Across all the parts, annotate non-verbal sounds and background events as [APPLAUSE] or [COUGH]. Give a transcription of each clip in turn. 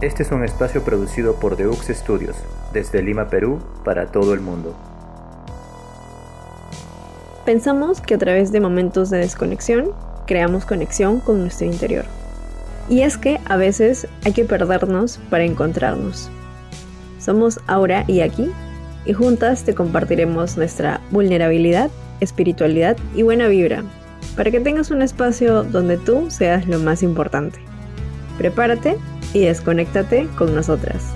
Este es un espacio producido por Deux Studios, desde Lima, Perú, para todo el mundo. Pensamos que a través de momentos de desconexión, creamos conexión con nuestro interior. Y es que a veces hay que perdernos para encontrarnos. Somos Aura y Aquí, y juntas te compartiremos nuestra vulnerabilidad, espiritualidad y buena vibra, para que tengas un espacio donde tú seas lo más importante. Prepárate y desconéctate con nosotras.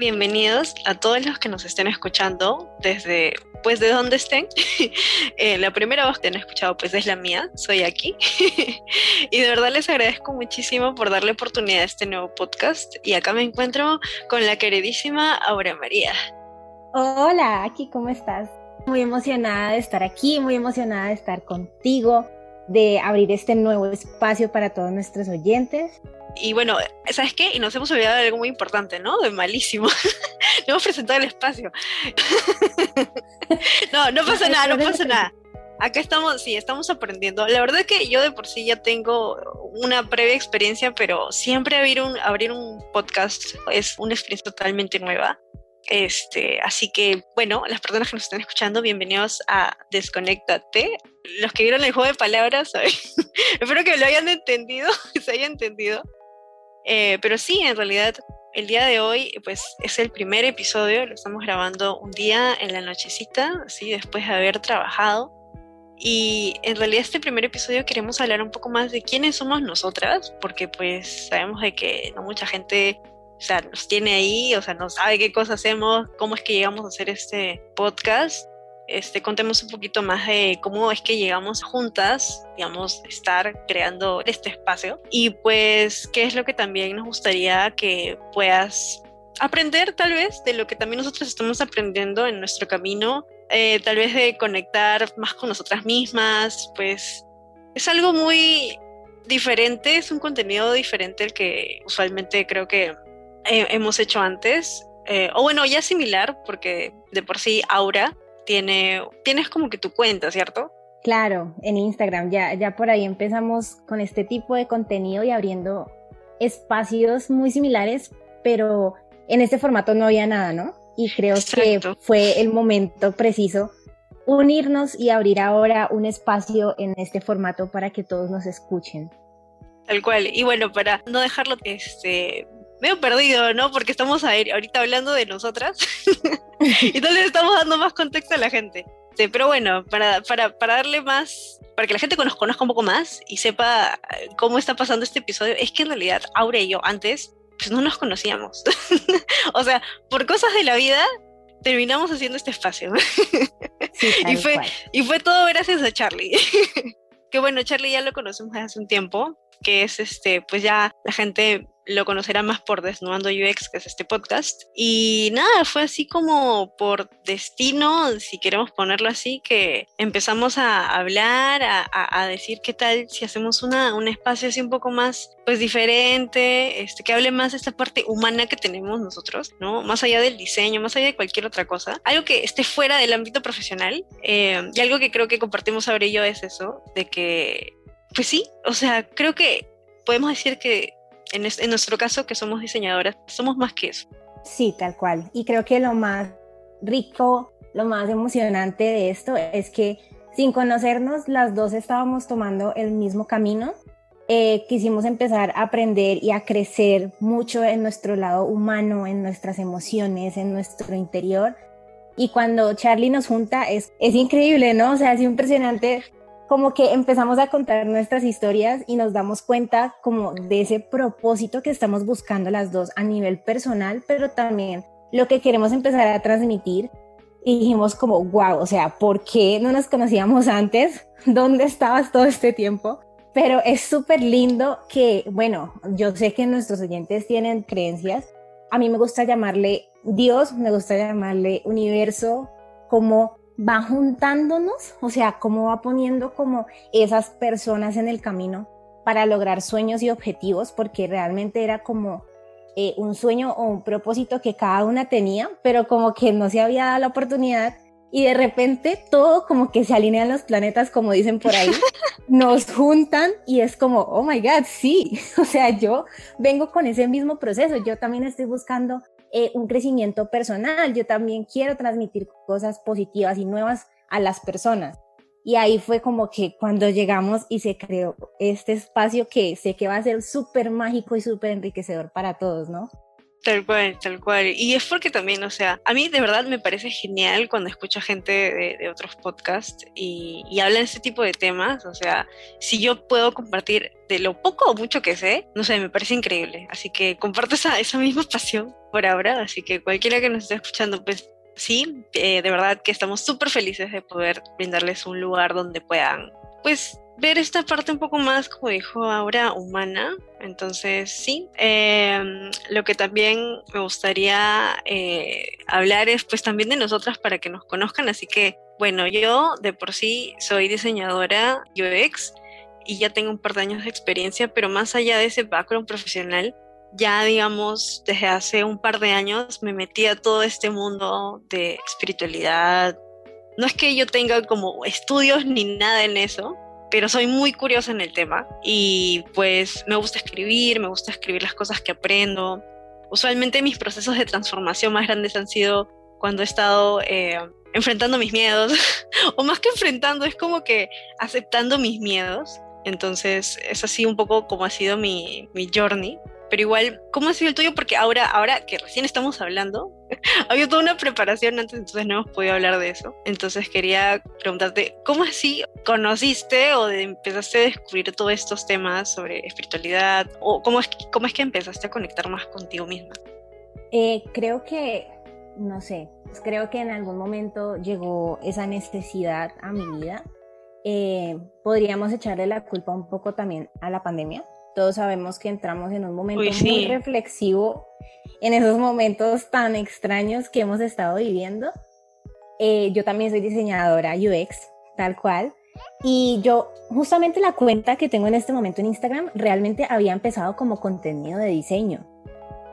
Bienvenidos a todos los que nos estén escuchando desde, pues, de donde estén. [LAUGHS] Eh, la primera voz que han escuchado, pues, es la mía, soy aquí. [LAUGHS] y de verdad les agradezco muchísimo por darle oportunidad a este nuevo podcast. Y acá me encuentro con la queridísima Aura María. Hola, aquí, ¿cómo estás? Muy emocionada de estar aquí, muy emocionada de estar contigo, de abrir este nuevo espacio para todos nuestros oyentes y bueno, ¿sabes qué? Y nos hemos olvidado de algo muy importante, ¿no? De malísimo. [LAUGHS] no hemos presentado el espacio. [LAUGHS] no, no pasa nada, no pasa nada. Acá estamos, sí, estamos aprendiendo. La verdad es que yo de por sí ya tengo una previa experiencia, pero siempre abrir un, abrir un podcast es una experiencia totalmente nueva. Este, así que, bueno, las personas que nos están escuchando, bienvenidos a Desconéctate. Los que vieron el juego de palabras, [LAUGHS] espero que lo hayan entendido, se haya entendido. Eh, pero sí, en realidad, el día de hoy, pues es el primer episodio, lo estamos grabando un día en la nochecita, así después de haber trabajado. Y en realidad este primer episodio queremos hablar un poco más de quiénes somos nosotras, porque pues sabemos de que no mucha gente o sea, nos tiene ahí, o sea, no sabe qué cosas hacemos, cómo es que llegamos a hacer este podcast este, contemos un poquito más de cómo es que llegamos juntas, digamos, estar creando este espacio y pues qué es lo que también nos gustaría que puedas aprender tal vez de lo que también nosotros estamos aprendiendo en nuestro camino, eh, tal vez de conectar más con nosotras mismas, pues es algo muy diferente, es un contenido diferente al que usualmente creo que hemos hecho antes. Eh, o bueno, ya similar, porque de por sí Aura tiene, tienes como que tu cuenta, ¿cierto? Claro, en Instagram, ya, ya por ahí empezamos con este tipo de contenido y abriendo espacios muy similares, pero en este formato no había nada, ¿no? Y creo que fue el momento preciso unirnos y abrir ahora un espacio en este formato para que todos nos escuchen. Tal cual. Y bueno, para no dejarlo este, medio perdido, ¿no? Porque estamos ahorita hablando de nosotras [LAUGHS] y entonces estamos dando más contexto a la gente. Sí, pero bueno, para, para, para darle más, para que la gente nos conozca un poco más y sepa eh, cómo está pasando este episodio, es que en realidad Aura y yo antes pues no nos conocíamos. [LAUGHS] o sea, por cosas de la vida terminamos haciendo este espacio. [LAUGHS] y, fue, y fue todo gracias a Charlie. que bueno, Charlie ya lo conocemos hace un tiempo, que es este, pues ya la gente lo conocerá más por Desnudando UX, que es este podcast. Y nada, fue así como por destino, si queremos ponerlo así, que empezamos a hablar, a, decir qué tal si hacemos una, un espacio así un poco más, pues diferente, este, que hable más de esta parte humana que tenemos nosotros, ¿no? Más allá del diseño, más allá de cualquier otra cosa. Algo que esté fuera del ámbito profesional. Eh, y algo que creo que compartimos sobre ello es eso, de que, pues sí, o sea, creo que podemos decir que en, nuestro caso que somos diseñadoras, somos más que eso. Sí, tal cual. Y creo que lo más rico, lo más emocionante de esto es que sin conocernos, las dos estábamos tomando el mismo camino. Eh, quisimos empezar a aprender y a crecer mucho en nuestro lado humano, en nuestras emociones, en nuestro interior. Y cuando Charlie nos junta es, es increíble, ¿no? O sea, es impresionante como que empezamos a contar nuestras historias y nos damos cuenta como de ese propósito que estamos buscando las dos a nivel personal, pero también lo que queremos empezar a transmitir. Y dijimos como, wow, o sea, ¿por qué no nos conocíamos antes? [LAUGHS] ¿Dónde estabas todo este tiempo? Pero es súper lindo que, bueno, yo sé que nuestros oyentes tienen creencias. A mí me gusta llamarle Dios, me gusta llamarle universo, como va juntándonos, o sea, cómo va poniendo como esas personas en el camino para lograr sueños y objetivos, porque realmente era como eh, un sueño o un propósito que cada una tenía, pero como que no se había dado la oportunidad. Y de repente todo como que se alinean los planetas, como dicen por ahí, [LAUGHS] nos juntan y es como, oh my God, sí, [LAUGHS] o sea, yo vengo con ese mismo proceso, yo también estoy buscando eh, un crecimiento personal, yo también quiero transmitir cosas positivas y nuevas a las personas. Y ahí fue como que cuando llegamos y se creó este espacio que sé que va a ser súper mágico y súper enriquecedor para todos, ¿no? Tal cual, tal cual. Y es porque también, o sea, a mí de verdad me parece genial cuando escucho gente de, otros podcasts y, y hablan este tipo de temas. O sea, si yo puedo compartir de lo poco o mucho que sé, no sé, me parece increíble. Así que comparto esa, esa misma [LAUGHS] pasión por ahora. Así que cualquiera que nos esté escuchando, pues sí, eh, de verdad que estamos súper felices de poder brindarles un lugar donde puedan, pues, ver esta parte un poco más, como dijo ahora, humana. Entonces, sí, em, lo que también me gustaría eh, hablar es pues también de nosotras para que nos conozcan. Así que, bueno, yo de por sí soy diseñadora UX y ya tengo un par de años de experiencia, pero más allá de ese background profesional, ya digamos desde hace un par de años me metí a todo este mundo de espiritualidad. No es que yo tenga como estudios ni nada en eso, pero soy muy curiosa en el tema y pues me gusta escribir, me gusta escribir las cosas que aprendo. Usualmente mis procesos de transformación más grandes han sido cuando he estado eh, enfrentando mis miedos, [LAUGHS] o más que enfrentando, es como que aceptando mis miedos. Entonces es así un poco como ha sido mi, mi journey pero igual, ¿cómo ha sido el tuyo? Porque ahora, ahora que recién estamos hablando, [LAUGHS] había toda una preparación antes, entonces no hemos podido hablar de eso. Entonces quería preguntarte, ¿cómo así conociste o empezaste a descubrir todos estos temas sobre espiritualidad? ¿O cómo es, cómo es que empezaste a conectar más contigo misma? Eh, creo que, no sé, creo que en algún momento llegó esa necesidad a mi vida. Eh, podríamos echarle la culpa un poco también a la pandemia todos sabemos que entramos en un momento muy reflexivo, en esos momentos tan extraños que hemos estado viviendo. Eh, yo también soy diseñadora UX, tal cual. Y yo, justamente la cuenta que tengo en este momento en Instagram, realmente había empezado como contenido de diseño.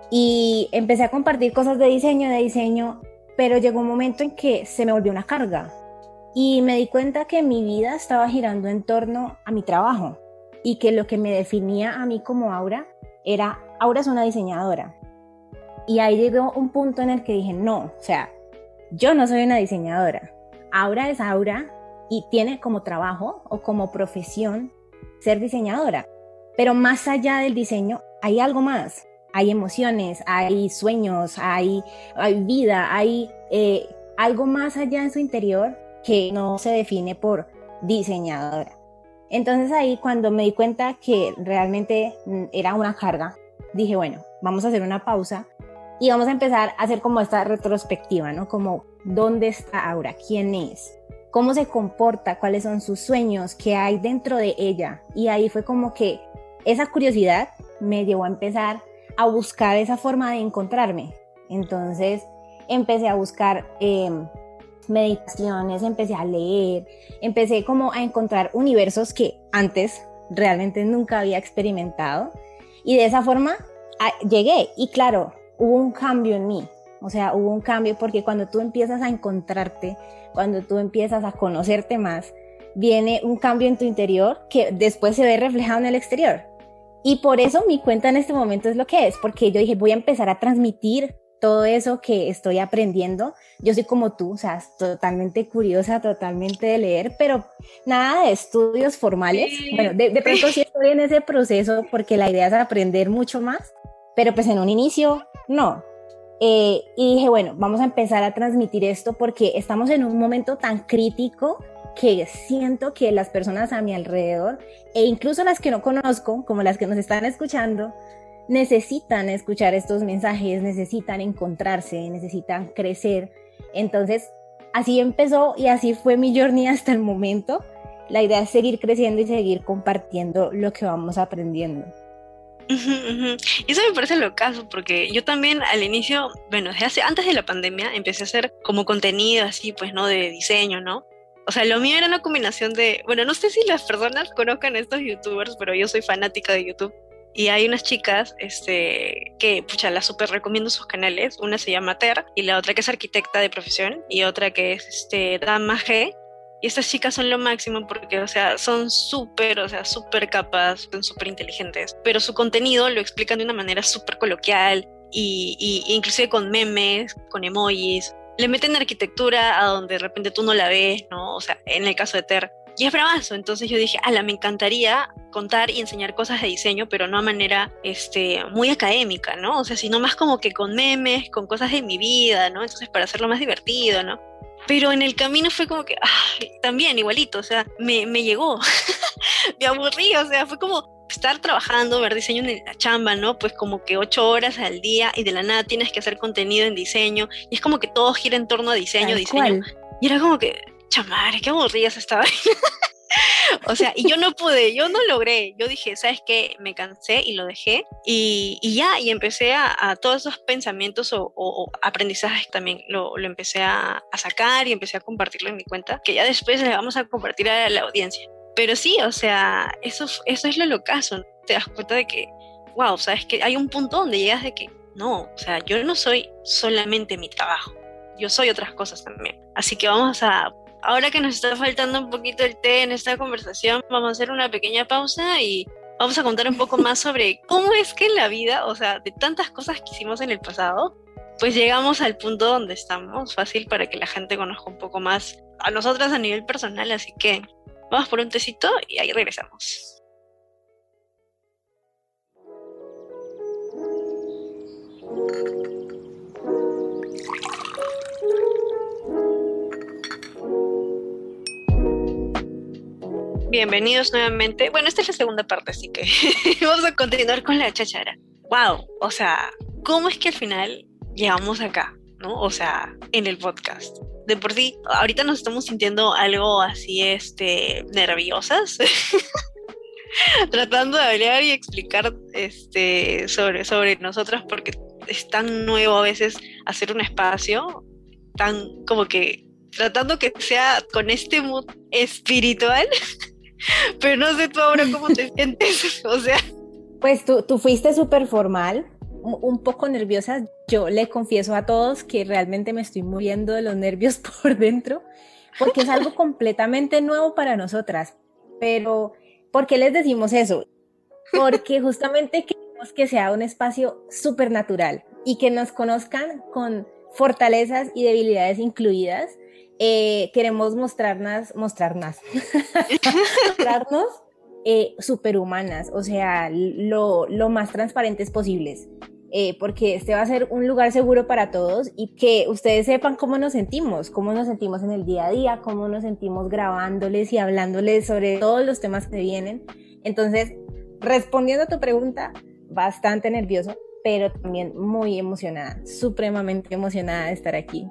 Y empecé a compartir cosas de diseño, de diseño, pero llegó un momento en que se me volvió una carga. Y me di cuenta que mi vida estaba girando en torno a mi trabajo y que lo que me definía a mí como Aura era, Aura es una diseñadora. Y ahí llegó un punto en el que dije, no, o sea, yo no soy una diseñadora. Aura es Aura y tiene como trabajo o como profesión ser diseñadora. Pero más allá del diseño hay algo más. Hay emociones, hay sueños, hay, hay vida, hay eh, algo más allá en su interior que no se define por diseñadora. Entonces ahí cuando me di cuenta que realmente mm, era una carga, dije, bueno, vamos a hacer una pausa y vamos a empezar a hacer como esta retrospectiva, ¿no? Como, ¿dónde está Aura? ¿Quién es? ¿Cómo se comporta? ¿Cuáles son sus sueños? ¿Qué hay dentro de ella? Y ahí fue como que esa curiosidad me llevó a empezar a buscar esa forma de encontrarme. Entonces empecé a buscar em, meditaciones, empecé a leer, empecé como a encontrar universos que antes realmente nunca había experimentado. Y de esa forma llegué. Y claro, hubo un cambio en mí, o sea, hubo un cambio porque cuando tú empiezas a encontrarte, cuando tú empiezas a conocerte más, viene un cambio en tu interior que después se ve reflejado en el exterior. Y por eso mi cuenta en este momento es lo que es, porque yo dije, voy a empezar a transmitir todo eso que estoy aprendiendo. Yo soy como tú, o sea, totalmente curiosa, totalmente de leer, pero nada de estudios formales. Bueno, de, pronto sí estoy en ese proceso porque la idea es aprender mucho más, pero pues en un inicio no. Eh, y dije, bueno, vamos a empezar a transmitir esto porque estamos en un momento tan crítico que siento que las personas a mi alrededor e incluso las que no conozco, como las que nos están escuchando, necesitan escuchar estos mensajes, necesitan encontrarse, necesitan crecer. Entonces, así empezó y así fue mi journey hasta el momento. La idea es seguir creciendo y seguir compartiendo lo que vamos aprendiendo. Y eso me parece lo caso, porque yo también al inicio, bueno, desde hace, antes de la pandemia, empecé a hacer como contenido así, pues, ¿no? De diseño, ¿no? O sea, lo mío era una combinación de, bueno, no sé si las personas conozcan a estos youtubers, pero yo soy fanática de YouTube. Y hay unas chicas este, que, pucha, las súper recomiendo sus canales. Una se llama Ter y la otra que es arquitecta de profesión y otra que es este, Dama G. Y estas chicas son lo máximo porque, o sea, son súper, o sea, súper son súper inteligentes, pero su contenido lo explican de una manera súper coloquial y, y, inclusive con memes, con emojis. Le meten arquitectura a donde de repente tú no la ves, ¿no? O sea, en el caso de Ter. Y es bravazo, entonces yo dije, ala, me encantaría contar y enseñar cosas de diseño, pero no a manera este, muy académica, ¿no? O sea, sino más como que con memes, con cosas de mi vida, ¿no? Entonces, para hacerlo más divertido, ¿no? Pero en el camino fue como que, ay, también igualito, o sea, me, me llegó, [LAUGHS] me aburrí, o sea, fue como estar trabajando, ver diseño en la chamba, ¿no? Pues como que ocho horas al día y de la nada tienes que hacer contenido en diseño y es como que todo gira en torno a diseño, diseño. Y era como que, chamare, qué aburrida esta vaina. [LAUGHS] o sea, y yo no pude, yo no logré. Yo dije, ¿sabes qué? Me cansé y lo dejé. Y, y ya, y empecé a, todos esos pensamientos o, aprendizajes también lo, lo empecé a, a, sacar y empecé a compartirlo en mi cuenta, que ya después le vamos a compartir a la audiencia. Pero sí, o sea, eso, eso es lo locazo. Te das cuenta de que, wow, sabes que hay un punto donde llegas de que, no, o sea, yo no soy solamente mi trabajo, yo soy otras cosas también. Así que vamos a ahora que nos está faltando un poquito el té en esta conversación, vamos a hacer una pequeña pausa y vamos a contar un poco [LAUGHS] más sobre cómo es que en la vida, o sea, de tantas cosas que hicimos en el pasado, pues llegamos al punto donde estamos, fácil para que la gente conozca un poco más a nosotras a nivel personal, así que vamos por un tecito y ahí regresamos. Bienvenidos nuevamente. Bueno, esta es la segunda parte, así que [LAUGHS] vamos a continuar con la chachara. Wow, o sea, ¿cómo es que al final llegamos acá? ¿No? O sea, en el podcast. De por sí, ahorita nos estamos sintiendo algo así, este, nerviosas. [LAUGHS] Tratando de hablar y explicar este, sobre, sobre nosotras porque es tan nuevo a veces hacer un espacio, tan como que tratando que sea con este mood espiritual [LAUGHS] [LAUGHS] Pero no sé tú ahora cómo te sientes, [LAUGHS] o sea. Pues tú, tú fuiste súper formal, un poco nerviosa. Yo le confieso a todos que realmente me estoy muriendo de los nervios [LAUGHS] por dentro, porque es algo completamente nuevo para nosotras. Pero, ¿por qué les decimos eso? Porque justamente queremos que sea un espacio súper natural y que nos conozcan con fortalezas y debilidades incluidas eh, queremos mostrarnos, mostrarnos, [LAUGHS] mostrarnos eh, superhumanas, o sea, lo, lo, más transparentes posibles. Eh, porque este va a ser un lugar seguro para todos y que ustedes sepan cómo nos sentimos, cómo nos sentimos en el día a día, cómo nos sentimos grabándoles y hablándoles sobre todos los temas que vienen. Entonces, respondiendo a tu pregunta, bastante nervioso, pero también muy emocionada, supremamente emocionada de estar aquí.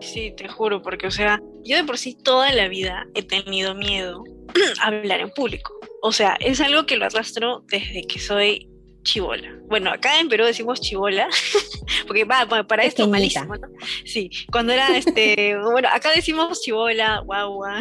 Sí, te juro, porque, o sea, yo de por sí toda la vida he tenido miedo [CLEARS THROAT] a hablar en público. O sea, es algo que lo arrastro desde que soy chivola. Bueno, acá en Perú decimos chivola, [LAUGHS] porque va, para esto malísimo, ¿no? Sí, cuando era este, [LAUGHS] bueno, acá decimos chivola, guagua,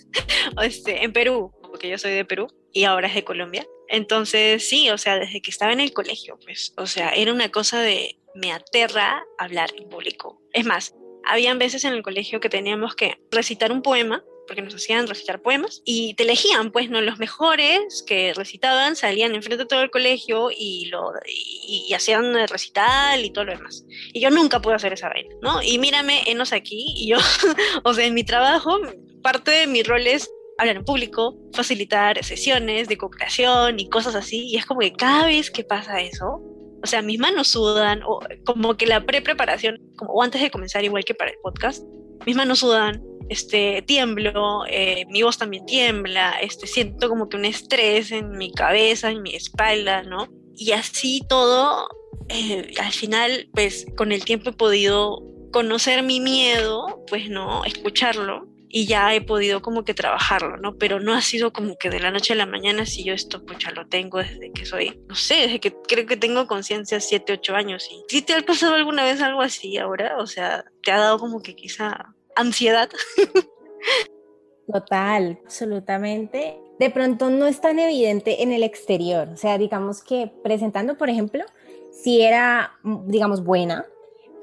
[LAUGHS] este, en Perú, porque yo soy de Perú y ahora es de Colombia. Entonces, sí, o sea, desde que estaba en el colegio, pues, o sea, era una cosa de me aterra hablar en público. Es más, habían veces en el colegio que teníamos que recitar un poema porque nos hacían recitar poemas y te elegían, pues, ¿no? Los mejores que recitaban salían enfrente de todo el colegio y, lo, y, hacían el recital y todo lo demás. Y yo nunca pude hacer esa vaina, ¿no? Y mírame, enos aquí y yo, [LAUGHS] o sea, en mi trabajo, parte de mi rol es hablar en público, facilitar sesiones de co-creación y cosas así. Y es como que cada vez que pasa eso, o sea, mis manos sudan, o como que la pre-preparación, como o antes de comenzar, igual que para el podcast, mis manos sudan, este, tiemblo, eh, mi voz también tiembla, este, siento como que un estrés en mi cabeza, en mi espalda, ¿no? Y así todo, eh, al final, pues con el tiempo he podido conocer mi miedo, pues no, escucharlo y ya he podido como que trabajarlo, ¿no? Pero no ha sido como que de la noche a la mañana, si yo esto pues ya lo tengo desde que soy, no sé, desde que creo que tengo conciencia 7, 8 años. ¿Y si te ha pasado alguna vez algo así ahora? O sea, ¿te ha dado como que quizá ansiedad? [LAUGHS] Total, absolutamente. De pronto no es tan evidente en el exterior. O sea, digamos que presentando, por ejemplo, si era, digamos, buena,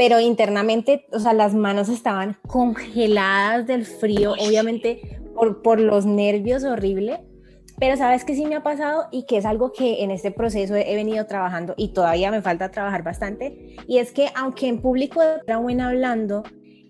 pero internamente, o sea, las manos estaban congeladas del frío, obviamente por, por los nervios, horrible. Pero sabes que sí me ha pasado y que es algo que en este proceso he, venido trabajando y todavía me falta trabajar bastante. Y es que aunque en público era buena hablando,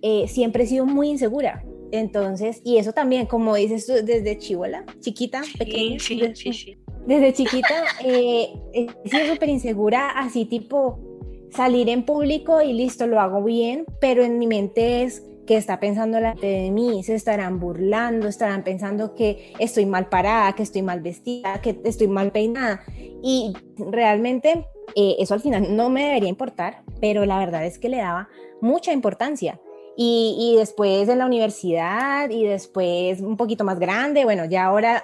eh, siempre he sido muy insegura. Entonces, y eso también, como dices tú, desde chivola, chiquita, pequeña. Sí, sí, sí, Desde chiquita eh, he sido súper insegura, así tipo salir en público y listo, lo hago bien, pero en mi mente es que está pensando la gente de mí, se estarán burlando, estarán pensando que estoy mal parada, que estoy mal vestida, que estoy mal peinada. Y realmente eh, eso al final no me debería importar, pero la verdad es que le daba mucha importancia. Y, y después en la universidad y después un poquito más grande, bueno, ya ahora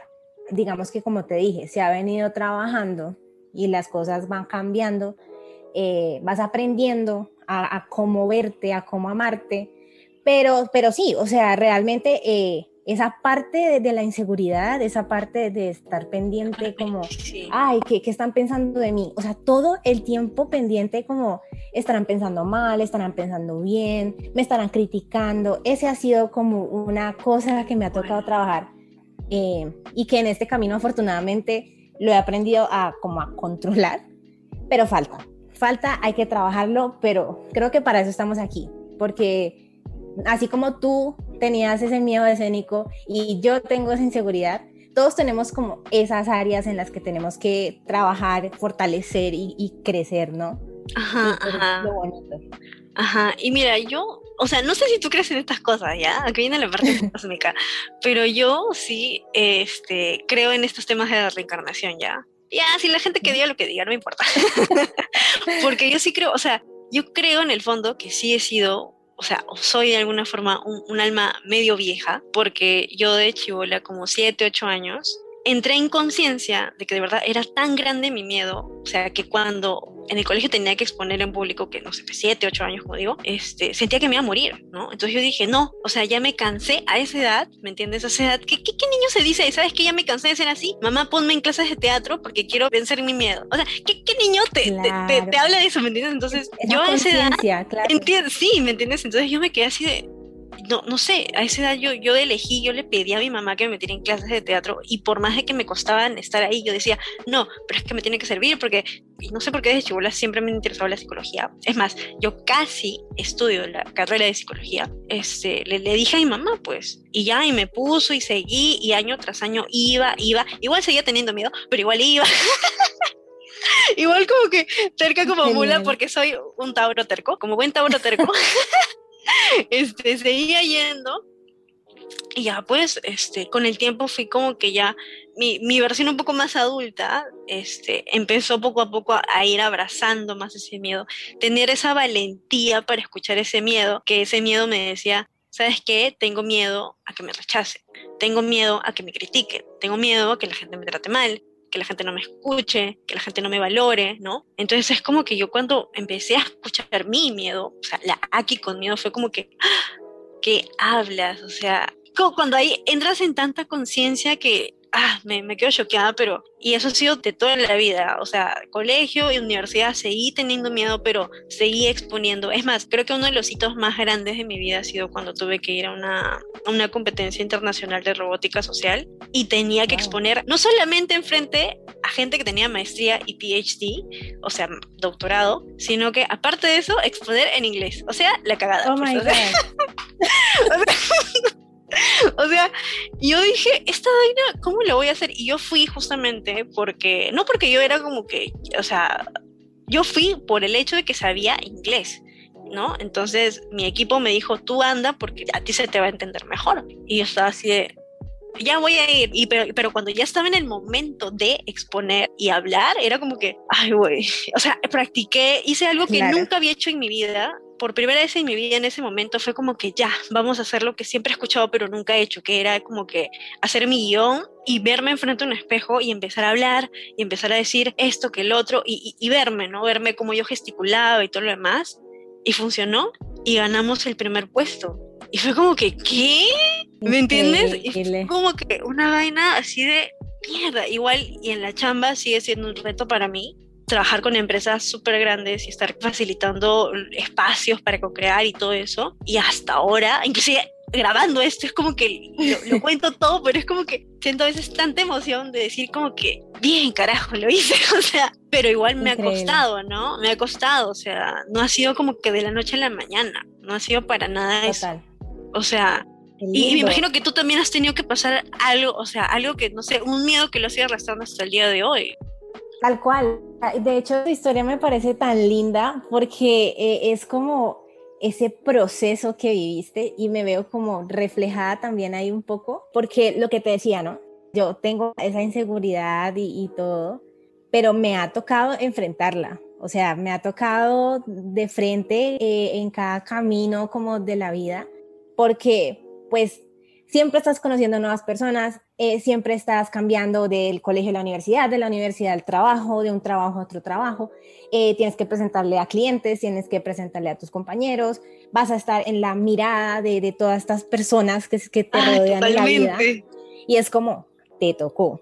digamos que como te dije, se ha venido trabajando y las cosas van cambiando eh, vas aprendiendo a, cómo verte, a cómo amarte, pero, pero sí, o sea, realmente eh, esa parte de, la inseguridad, esa parte de estar pendiente como, ay, ¿qué, ¿qué, están pensando de mí? O sea, todo el tiempo pendiente como, estarán pensando mal, estarán pensando bien, me estarán criticando. Ese ha sido como una cosa que me ha tocado trabajar eh, y que en este camino afortunadamente lo he aprendido a como a controlar, pero falta, falta, hay que trabajarlo, pero creo que para eso estamos aquí, porque así como tú tenías ese miedo escénico y yo tengo esa inseguridad, todos tenemos como esas áreas en las que tenemos que trabajar, fortalecer y, crecer, ¿no? Ajá, ajá. Ajá, y mira, yo, o sea, no sé si tú crees en estas cosas, ¿ya? Aquí viene la parte [LAUGHS] cósmica, pero yo sí, este, creo en estos temas de la reencarnación, ¿ya? Ya, si la gente que diga lo que diga, no me importa. [LAUGHS] Porque yo sí creo, o sea, yo creo en el fondo que sí he sido, o sea, soy de alguna forma un, alma medio vieja, porque yo de chivola, como 7, 8 años, entré en conciencia de que de verdad era tan grande mi miedo, o sea, que cuando en el colegio tenía que exponer en público, que no sé, siete, ocho años, como digo, este, sentía que me iba a morir, ¿no? Entonces yo dije, no, o sea, ya me cansé a esa edad, ¿me entiendes? A esa edad, ¿qué, qué, niño se dice? ¿Sabes que ya me cansé de ser así? Mamá, ponme en clases de teatro porque quiero vencer mi miedo. O sea, ¿qué, qué niño te, te, te, habla de eso, ¿me entiendes? Entonces, yo a esa edad, claro. sí, ¿me entiendes? Entonces yo me quedé así de, no, no sé, a esa edad yo, yo elegí, yo le pedí a mi mamá que me metiera en clases de teatro y por más de que me costaban estar ahí, yo decía, no, pero es que me tiene que servir porque, y no sé por qué desde chibola siempre me interesaba la psicología. Es más, yo casi estudio la carrera de psicología. Este, le, le dije a mi mamá, pues, y ya, y me puso y seguí, y año tras año iba, iba, igual seguía teniendo miedo, pero igual iba. [LAUGHS] igual como que terca como mula porque soy un tauro terco, como buen tauro terco. [LAUGHS] [LAUGHS] este, seguía yendo. Y ya pues, este, con el tiempo fui como que ya mi, mi, versión un poco más adulta, este, empezó poco a poco a, ir abrazando más ese miedo, tener esa valentía para escuchar ese miedo, que ese miedo me decía, ¿sabes qué? Tengo miedo a que me rechacen, tengo miedo a que me critiquen, tengo miedo a que la gente me trate mal, que la gente no me escuche, que la gente no me valore, ¿no? Entonces es como que yo cuando empecé a escuchar mi miedo, o sea, la aquí con miedo fue como que, ¡ah! ¿qué hablas? O sea, como cuando ahí entras en tanta conciencia que ah, me, me, quedo choqueada, pero, y eso ha sido de toda la vida, o sea, colegio y universidad seguí teniendo miedo, pero seguí exponiendo. Es más, creo que uno de los hitos más grandes de mi vida ha sido cuando tuve que ir a una, una competencia internacional de robótica social y tenía que exponer no solamente enfrente a gente que tenía maestría y PhD, o sea, doctorado, sino que aparte de eso, exponer en inglés, o sea, la cagada. Oh pues, my God. o sea, [LAUGHS] [LAUGHS] yo dije, esta vaina, ¿cómo lo voy a hacer? Y yo fui justamente porque, no porque yo era como que, o sea, yo fui por el hecho de que sabía inglés. ¿no? Entonces mi equipo me dijo, tú anda porque a ti se te va a entender mejor. Y yo estaba así de, ya voy a ir. Y pero, pero, cuando ya estaba en el momento de exponer y hablar, era como que, ay, güey. O sea, practiqué, hice algo que nunca había hecho en mi vida por primera vez en mi vida en ese momento fue como que ya, vamos a hacer lo que siempre he escuchado pero nunca he hecho, que era como que hacer mi guion y verme enfrente a un espejo y empezar a hablar y empezar a decir esto que el otro y, y, verme, ¿no? Verme como yo gesticulaba y todo lo demás. Y funcionó y ganamos el primer puesto. Y fue como que, ¿qué? ¿Me entiendes? Y fue como que una vaina así de mierda. Igual, y en la chamba sigue siendo un reto para mí trabajar con empresas súper grandes y estar facilitando espacios para co-crear y todo eso. Y hasta ahora, inclusive grabando esto, es como que lo, [LAUGHS] cuento todo, pero es como que siento a veces tanta emoción de decir como que, bien, carajo, lo hice, [LAUGHS] o sea, pero igual me ha costado, ¿no? Me ha costado, o sea, no ha sido como que de la noche a la mañana, no ha sido para nada eso. O sea, y, me imagino que tú también has tenido que pasar algo, o sea, algo que, no sé, un miedo que lo sigue arrastrando hasta el día de hoy. Tal cual. De hecho, tu historia me parece tan linda porque eh, es como ese proceso que viviste y me veo como reflejada también ahí un poco, porque lo que te decía, ¿no? Yo tengo esa inseguridad y, todo, pero me ha tocado enfrentarla. O sea, me ha tocado de frente eh, en cada camino como de la vida, porque pues siempre estás conociendo nuevas personas, eh, siempre estás cambiando del colegio a la universidad, de la universidad al trabajo, de un trabajo a otro trabajo. Eh, tienes que presentarle a clientes, tienes que presentarle a tus compañeros, vas a estar en la mirada de, de todas estas personas que, que te rodean en la vida. Y es como, te tocó.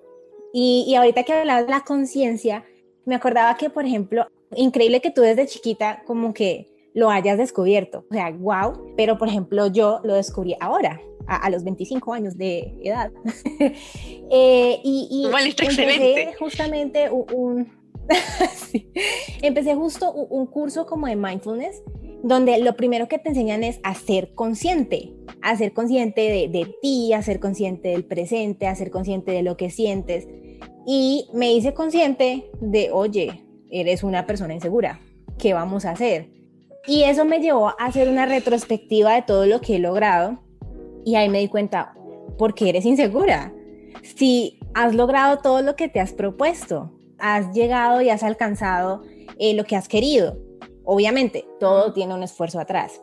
Y, y ahorita que hablabas de la conciencia, me acordaba que, por ejemplo, increíble que tú desde chiquita como que lo hayas descubierto. O sea, wow, pero por ejemplo yo lo descubrí ahora a, los 25 años de edad. [LAUGHS] eh, y, y empecé justamente un, [LAUGHS] empecé justo un curso como de mindfulness donde lo primero que te enseñan es a ser consciente, a ser consciente de, de, ti, a ser consciente del presente, a ser consciente de lo que sientes. Y me hice consciente de, oye, eres una persona insegura, ¿qué vamos a hacer? Y eso me llevó a hacer una retrospectiva de todo lo que he logrado y ahí me di cuenta, ¿por qué eres insegura? Si has logrado todo lo que te has propuesto, has llegado y has alcanzado eh, lo que has querido. Obviamente, todo tiene un esfuerzo atrás,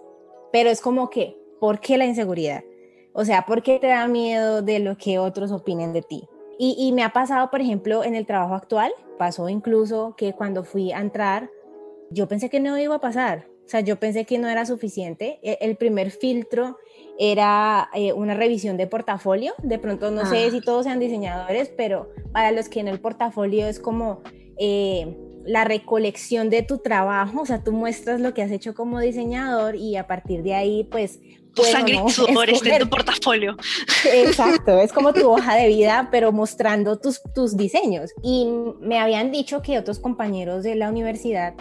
pero es como que, ¿por qué la inseguridad? O sea, ¿por qué te da miedo de lo que otros opinen de ti? Y, me ha pasado, por ejemplo, en el trabajo actual, pasó incluso que cuando fui a entrar, yo pensé que no iba a pasar. O sea, yo pensé que no era suficiente. E, el primer filtro era eh, una revisión de portafolio. De pronto no sé si ah. todos sean diseñadores, pero para los que en el portafolio es como eh, la recolección de tu trabajo, o sea, tú muestras lo que has hecho como diseñador y a partir de ahí, pues... Tu sangre y sudor está en tu portafolio. [LAUGHS] Exacto, es como tu hoja de vida, pero mostrando tus, tus diseños. Y me habían dicho que otros compañeros de la universidad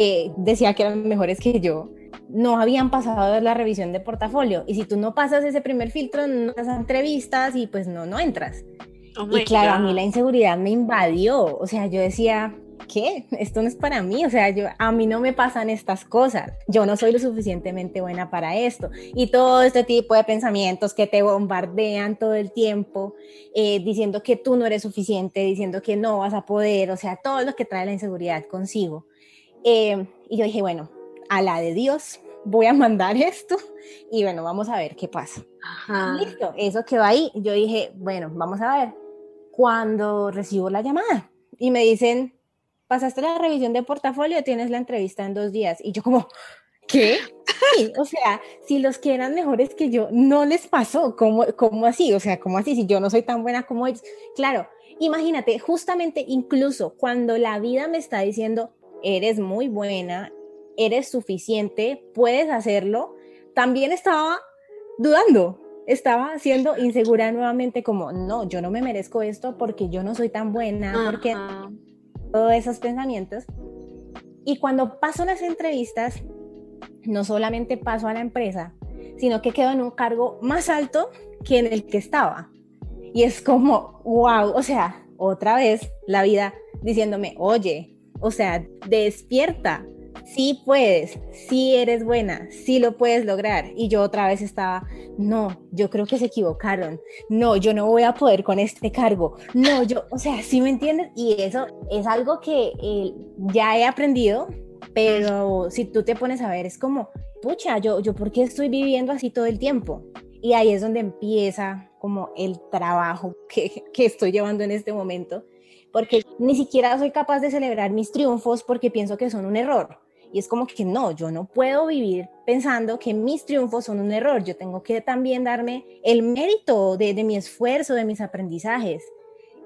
que decía que eran mejores que yo, no habían pasado la revisión de portafolio. Y si tú no pasas ese primer filtro, no das entrevistas y pues no, no entras. Oh y claro, a mí la inseguridad me invadió. O sea, yo decía, ¿qué? Esto no es para mí. O sea, yo, a mí no me pasan estas cosas. Yo no soy lo suficientemente buena para esto. Y todo este tipo de pensamientos que te bombardean todo el tiempo, eh, diciendo que tú no eres suficiente, diciendo que no vas a poder. O sea, todo lo que trae la inseguridad consigo. Eh, y yo dije, bueno, a la de Dios, voy a mandar [LAUGHS] esto y bueno, vamos a ver qué pasa. Listo, eso quedó ahí. Yo dije, bueno, vamos a ver. Cuando recibo la llamada y me dicen, pasaste la revisión de portafolio, tienes la entrevista en dos días. Y yo como, ¿qué? Sí, o sea, si los que eran mejores que yo no les pasó, ¿cómo, ¿cómo así? O sea, ¿cómo así? Si yo no soy tan buena como ellos. Claro, imagínate, justamente incluso cuando la vida me está diciendo, eres muy buena, eres suficiente, puedes hacerlo, también estaba dudando, estaba siendo insegura nuevamente como, no, yo no me merezco esto porque yo no soy tan buena, porque todos esos pensamientos. Y cuando paso las entrevistas, no solamente paso a la empresa, sino que quedo en un cargo más alto que en el que estaba. Y es como, wow, o sea, otra vez la vida diciéndome, oye, o sea, despierta, sí puedes, sí eres buena, sí lo puedes lograr. Y yo otra vez estaba, no, yo creo que se equivocaron, no, yo no voy a poder con este cargo, no, yo, o sea, sí me entiendes. Y eso es algo que eh, ya he aprendido, pero si tú te pones a ver, es como pucha, yo, yo, ¿por qué estoy viviendo así todo el tiempo? Y ahí es donde empieza como el trabajo que, que estoy llevando en este momento, porque ni siquiera soy capaz de celebrar mis triunfos porque pienso que son un error. Y es como que no, yo no puedo vivir pensando que mis triunfos son un error. Yo tengo que también darme el mérito de, de mi esfuerzo, de mis aprendizajes.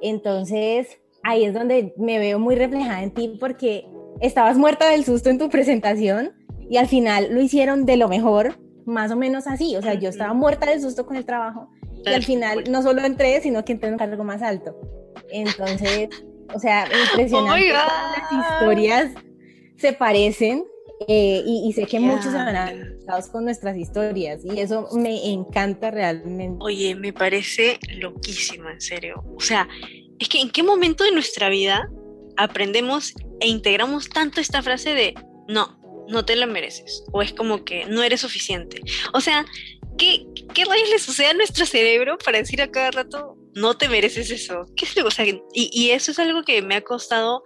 Entonces, ahí es donde me veo muy reflejada en ti porque estabas muerta del susto en tu presentación y al final lo hicieron de lo mejor, más o menos así. O sea, yo estaba muerta del susto con el trabajo y al final no solo entré, sino que entré en un cargo más alto. Entonces, o sea, [LAUGHS] impresionante. Oh las historias se parecen eh, y, sé que muchos se van a con nuestras historias y eso me encanta realmente. Oye, me parece loquísimo, en serio. O sea, es que en qué momento de nuestra vida aprendemos e integramos tanto esta frase de no, no te lo mereces o es como que no eres suficiente. O sea, ¿qué, qué rayos le sucede a nuestro cerebro para decir a cada rato no te mereces eso? ¿Qué es lo, o sea, y, y eso es algo que me ha costado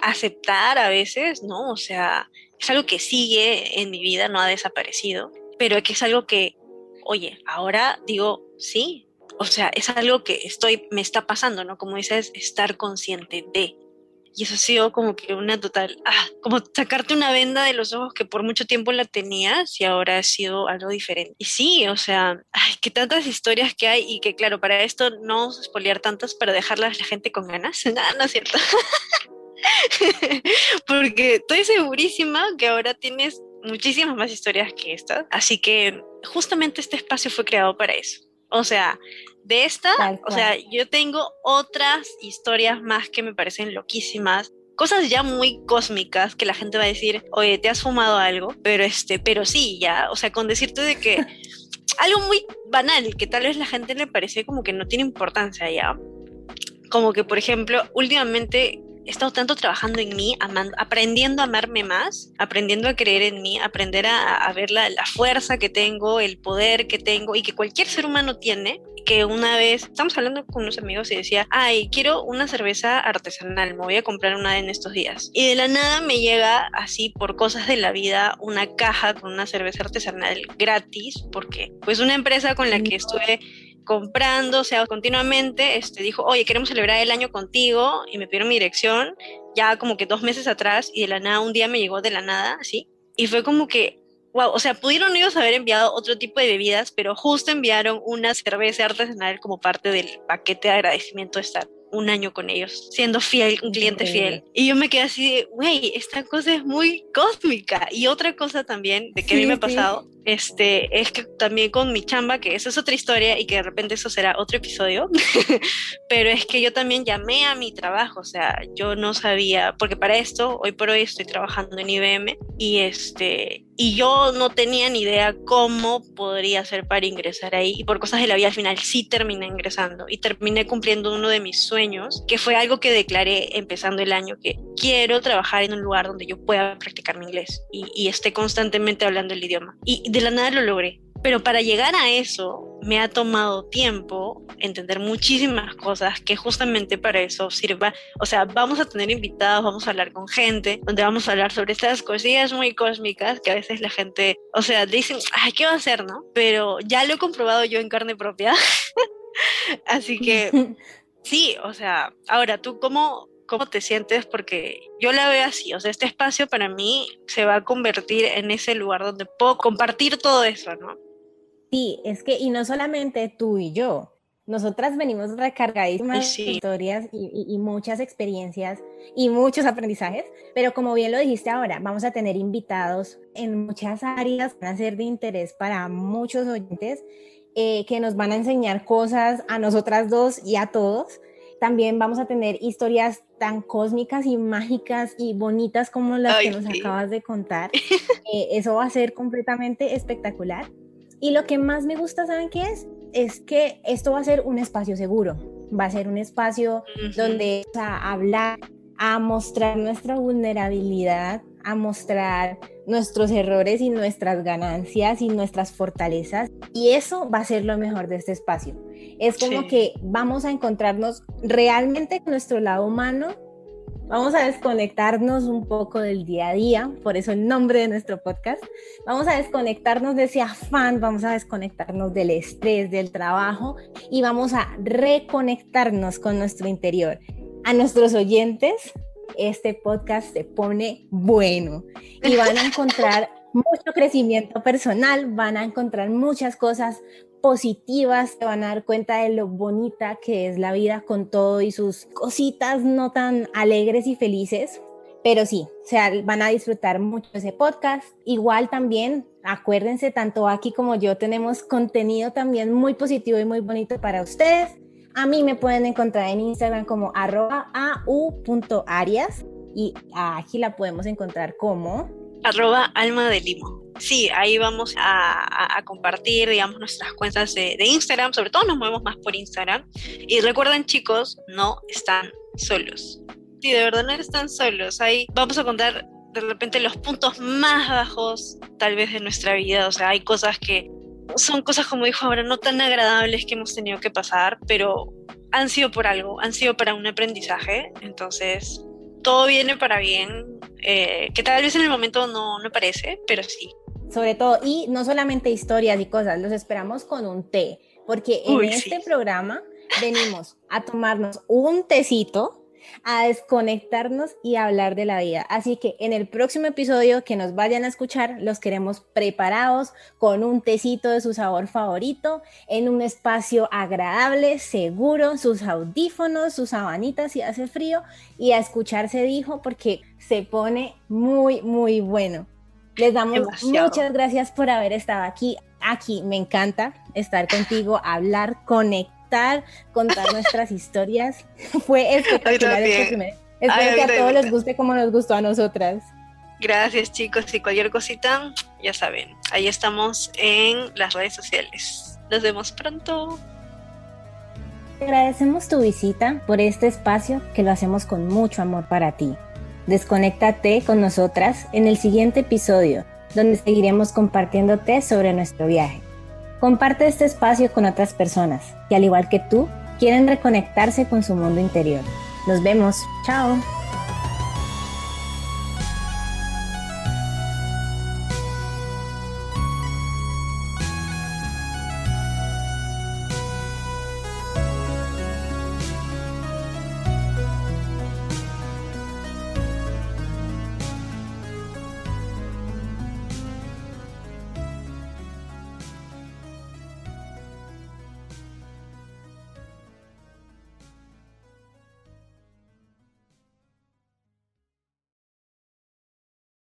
aceptar a veces, ¿no? O sea, es algo que sigue en mi vida, no ha desaparecido, pero que es algo que, oye, ahora digo, sí, o sea, es algo que estoy, me está pasando, ¿no? Como dices, estar consciente de. Y eso ha sido como que una total, ah, como sacarte una venda de los ojos que por mucho tiempo la tenías y ahora ha sido algo diferente. Y sí, o sea, ay, que tantas historias que hay y que claro, para esto no vamos a espolear tantas para dejarlas la gente con ganas. No, [LAUGHS] no es cierto. [LAUGHS] Porque estoy segurísima que ahora tienes muchísimas más historias que estas. Así que justamente este espacio fue creado para eso. O sea, de esta, o sea, yo tengo otras historias más que me parecen loquísimas. Cosas ya muy cósmicas que la gente va a decir, oye, te has fumado algo, pero este, pero sí, ya, o sea, con decirte de que [LAUGHS] algo muy banal, que tal vez la gente le parece como que no tiene importancia ya. Como que, por ejemplo, últimamente he estado tanto trabajando en mí, aprendiendo a amarme más, aprendiendo a creer en mí, aprender a, ver la, fuerza que tengo, el poder que tengo y que cualquier ser humano tiene. Que una vez estamos hablando con unos amigos y decía, ay, quiero una cerveza artesanal, me voy a comprar una en estos días. Y de la nada me llega así por cosas de la vida una caja con una cerveza artesanal gratis, porque pues una empresa con la que estuve comprando, o sea, continuamente, este, dijo, oye, queremos celebrar el año contigo, y me pidieron mi dirección, ya como que dos meses atrás, y de la nada, un día me llegó de la nada, ¿sí? Y fue como que, wow, o sea, pudieron ellos haber enviado otro tipo de bebidas, pero justo enviaron una cerveza artesanal como parte del paquete de agradecimiento de estar un año con ellos, siendo fiel, un cliente fiel. Y yo me quedé así de, güey, esta cosa es muy cósmica. Y otra cosa también de que a mí me ha pasado, este, es que también con mi chamba, que esa es otra historia y que de repente eso será otro episodio, [LAUGHS] pero es que yo también llamé a mi trabajo, o sea, yo no sabía, porque para esto, hoy por hoy estoy trabajando en IBM y este, y yo no tenía ni idea cómo podría hacer para ingresar ahí y por cosas de la vida al final sí terminé ingresando y terminé cumpliendo uno de mis sueños, que fue algo que declaré empezando el año, que quiero trabajar en un lugar donde yo pueda practicar mi inglés y, y esté constantemente hablando el idioma. Y de la nada lo logré. Pero para llegar a eso me ha tomado tiempo entender muchísimas cosas que justamente para eso sirva. O sea, vamos a tener invitados, vamos a hablar con gente, donde vamos a hablar sobre estas cosillas muy cósmicas que a veces la gente, o sea, dicen, ay, ¿qué va a hacer, no? Pero ya lo he comprobado yo en carne propia. [LAUGHS] Así que [LAUGHS] sí, o sea, ahora tú cómo, cómo te sientes, porque yo la veo así, o sea, este espacio para mí se va a convertir en ese lugar donde puedo compartir todo eso, ¿no? Sí, es que, y no solamente tú y yo, nosotras venimos recargadísimas historias y, y, muchas experiencias y muchos aprendizajes, pero como bien lo dijiste ahora, vamos a tener invitados en muchas áreas, van a ser de interés para muchos oyentes eh, que nos van a enseñar cosas a nosotras dos y a todos también vamos a tener historias tan cósmicas y mágicas y bonitas como las que nos acabas de contar. [LAUGHS] Eh, eso va a ser completamente espectacular. Y lo que más me gusta, ¿saben qué es? Es que esto va a ser un espacio seguro. Va a ser un espacio donde vamos a hablar, a mostrar nuestra vulnerabilidad, a mostrar nuestros errores y nuestras ganancias y nuestras fortalezas. Y eso va a ser lo mejor de este espacio. Es como que vamos a encontrarnos realmente con nuestro lado humano Vamos a desconectarnos un poco del día a día, por eso el nombre de nuestro podcast. Vamos a desconectarnos de ese afán, vamos a desconectarnos del estrés, del trabajo y vamos a reconectarnos con nuestro interior. A nuestros oyentes, este podcast se pone bueno y van a encontrar [LAUGHS] mucho crecimiento personal, van a encontrar muchas cosas positivas, se van a dar cuenta de lo bonita que es la vida con todo y sus cositas no tan alegres y felices. Pero sí, o sea, van a disfrutar mucho ese podcast. Igual también, acuérdense, tanto aquí como yo tenemos contenido también muy positivo y muy bonito para ustedes. A mí me pueden encontrar en Instagram como arroba au.arias y aquí la podemos encontrar como arroba alma de limo. Sí, ahí vamos a, compartir, digamos, nuestras cuentas de, Instagram, sobre todo nos movemos más por Instagram. Y recuerden, chicos, no están solos. Sí, de verdad no están solos. Ahí vamos a contar de repente los puntos más bajos, tal vez, de nuestra vida. O sea, hay cosas que son cosas, como dijo ahora, no tan agradables que hemos tenido que pasar, pero han sido por algo, han sido para un aprendizaje. Entonces, todo viene para bien, eh, que tal vez en el momento no, no parece, pero sí. Sobre todo, y no solamente historias y cosas, los esperamos con un té, porque en este programa venimos a tomarnos un tecito a desconectarnos y a hablar de la vida. Así que en el próximo episodio que nos vayan a escuchar, los queremos preparados con un tecito de su sabor favorito, en un espacio agradable, seguro, sus audífonos, sus sabanitas si hace frío y a escucharse dijo porque se pone muy, muy bueno. Les damos muchas gracias por haber estado aquí. Aquí me encanta estar contigo, hablar, conectar contar [LAUGHS] nuestras historias. [LAUGHS] Fue espectacular este primer. Espero que a todos les guste como nos gustó a nosotras. Gracias chicos y cualquier cosita, ya saben, ahí estamos en las redes sociales. Nos vemos pronto. Agradecemos tu visita por este espacio que lo hacemos con mucho amor para ti. Desconéctate con nosotras en el siguiente episodio, donde seguiremos compartiéndote sobre nuestro viaje. Comparte este espacio con otras personas que al igual que tú quieren reconectarse con su mundo interior. Nos vemos. Chao.